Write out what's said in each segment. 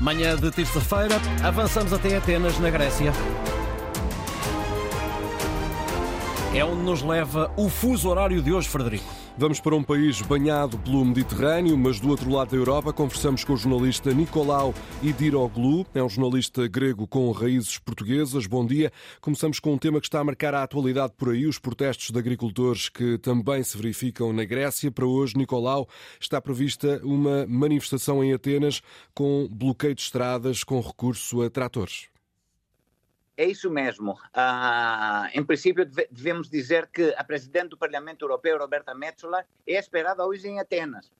Manhã de terça-feira, avançamos até Atenas, na Grécia. É onde nos leva o fuso horário de hoje, Frederico. Vamos para um país banhado pelo Mediterrâneo, mas do outro lado da Europa conversamos com o jornalista Nicolau Idiroglu, é um jornalista grego com raízes portuguesas. Bom dia. Começamos com um tema que está a marcar a atualidade por aí, os protestos de agricultores que também se verificam na Grécia. Para hoje, Nicolau, está prevista uma manifestação em Atenas com bloqueio de estradas com recurso a tratores. É isso mesmo. Ah, em princípio, devemos dizer que a presidente do Parlamento Europeu, Roberta Metsola, é esperada hoje em Atenas.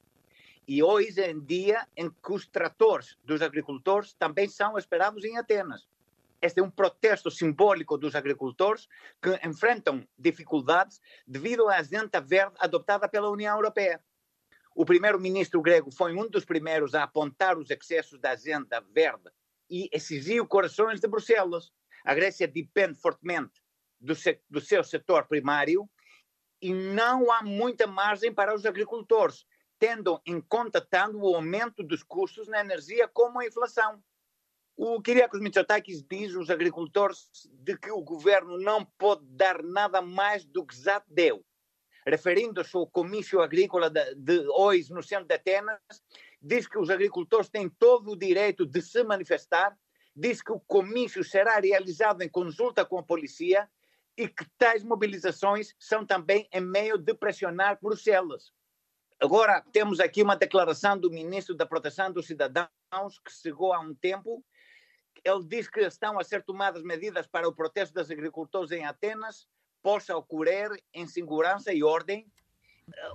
E hoje em dia em que os tratores dos agricultores também são esperados em Atenas. Este é um protesto simbólico dos agricultores que enfrentam dificuldades devido à agenda verde adoptada pela União Europeia. O primeiro-ministro grego foi um dos primeiros a apontar os excessos da agenda verde e exigiu corações de Bruxelas. A Grécia depende fortemente do, se, do seu setor primário e não há muita margem para os agricultores, tendo em conta tanto o aumento dos custos na energia como a inflação. O Kyriakos Mitsotakis diz aos agricultores de que o governo não pode dar nada mais do que já deu. Referindo-se ao comício agrícola de, de hoje no centro de Atenas, diz que os agricultores têm todo o direito de se manifestar diz que o comício será realizado em consulta com a polícia e que tais mobilizações são também em meio de pressionar Bruxelas. Agora, temos aqui uma declaração do ministro da Proteção dos Cidadãos, que chegou há um tempo. Ele diz que estão a ser tomadas medidas para o protesto dos agricultores em Atenas possa ocorrer em segurança e ordem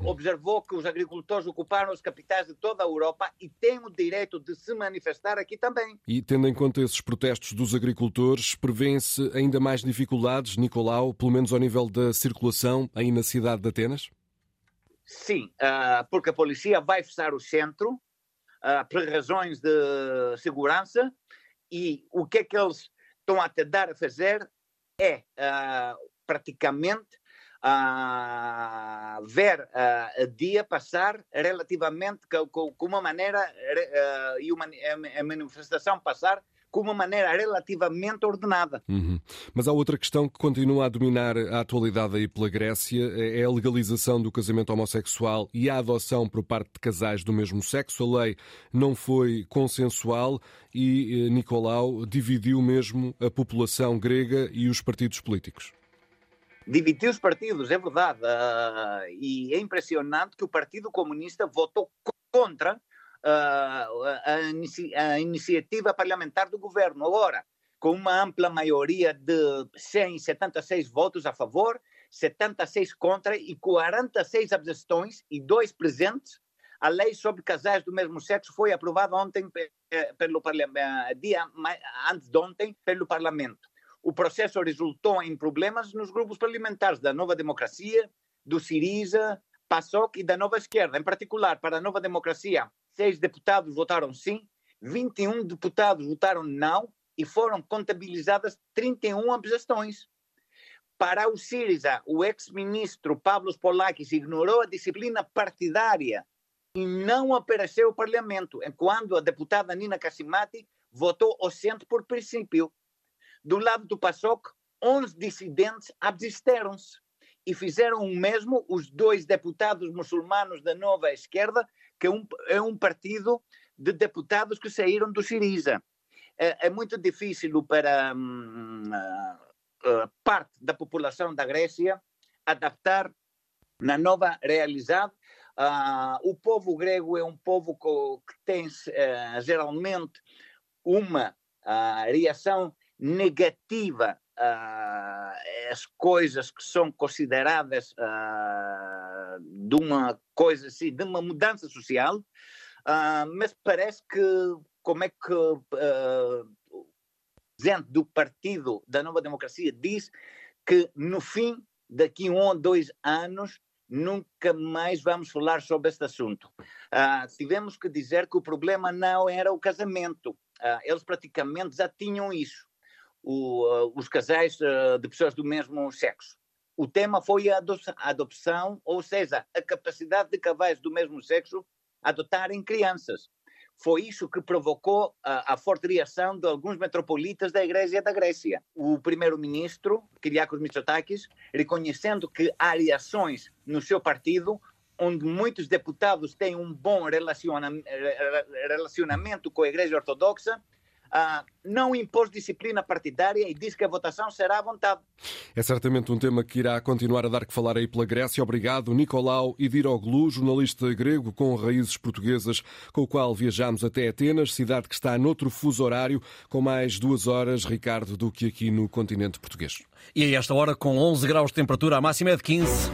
observou que os agricultores ocuparam as capitais de toda a Europa e têm o direito de se manifestar aqui também. E tendo em conta esses protestos dos agricultores, prevêem-se ainda mais dificuldades, Nicolau, pelo menos ao nível da circulação aí na cidade de Atenas? Sim, ah, porque a polícia vai fechar o centro ah, por razões de segurança e o que é que eles estão a tentar fazer é praticamente a ver a dia passar relativamente com, uma maneira uh, e uma a manifestação passar com uma maneira relativamente ordenada. Uhum. Mas há outra questão que continua a dominar a atualidade aí pela Grécia, é a legalização do casamento homossexual e a adoção por parte de casais do mesmo sexo. A lei não foi consensual e eh, Nicolau dividiu mesmo a população grega e os partidos políticos dividiu os partidos, é verdade. Uh, e é impressionante que o Partido Comunista votou contra uh, a, inici a, iniciativa parlamentar do governo. Agora, com uma ampla maioria de 176 votos a favor, 76 contra e 46 abstenções e dois presentes, a lei sobre casais do mesmo sexo foi aprovada ontem pelo parlamento, dia antes de ontem pelo parlamento o processo resultou em problemas nos grupos parlamentares da Nova Democracia, do Siriza, PASOK e da Nova Esquerda. Em particular, para a Nova Democracia, seis deputados votaram sim, 21 deputados votaram não e foram contabilizadas 31 abstenções. Para o Siriza, o ex-ministro Pavlos Polakis ignorou a disciplina partidária e não apareceu ao Parlamento, enquanto a deputada Nina Cassimati votou assento por princípio. Do lado do PASOK, 11 dissidentes abstiveram-se e fizeram o mesmo os dois deputados muçulmanos da Nova Esquerda, que é um, é um partido de deputados que saíram do Siriza. É, é muito difícil para hum, uh, parte da população da Grécia adaptar na nova realidade. Uh, o povo grego é um povo que, tem uh, geralmente uma reação negativa às coisas que são consideradas uh, de uma coisa assim, de uma mudança social, uh, mas parece que como é que uh, o presidente do partido da Nova Democracia diz que no fim, daqui um ou dois anos, nunca mais vamos falar sobre este assunto. Uh, tivemos que dizer que o problema não era o casamento. Uh, eles praticamente já tinham isso o, uh, os casais uh, de pessoas do mesmo sexo. O tema foi a adopção, ou seja, a capacidade de casais do mesmo sexo adotarem crianças. foi isso que provocou a, a, forte reação de alguns metropolitas da Igreja da Grécia. O primeiro-ministro, Kyriakos Mitsotakis, reconhecendo que há reações no seu partido, onde muitos deputados têm um bom relacionamento com a Igreja Ortodoxa, Uh, não impôs disciplina partidária e diz que a votação será à vontade. É certamente um tema que irá continuar a dar que falar aí pela Grécia. Obrigado, Nicolau Idiroglu, jornalista grego com raízes portuguesas, com o qual viajamos até Atenas, cidade que está noutro fuso horário, com mais duas horas, Ricardo, do que aqui no continente português. E a esta hora, com 11 graus de temperatura, a máxima é de 15.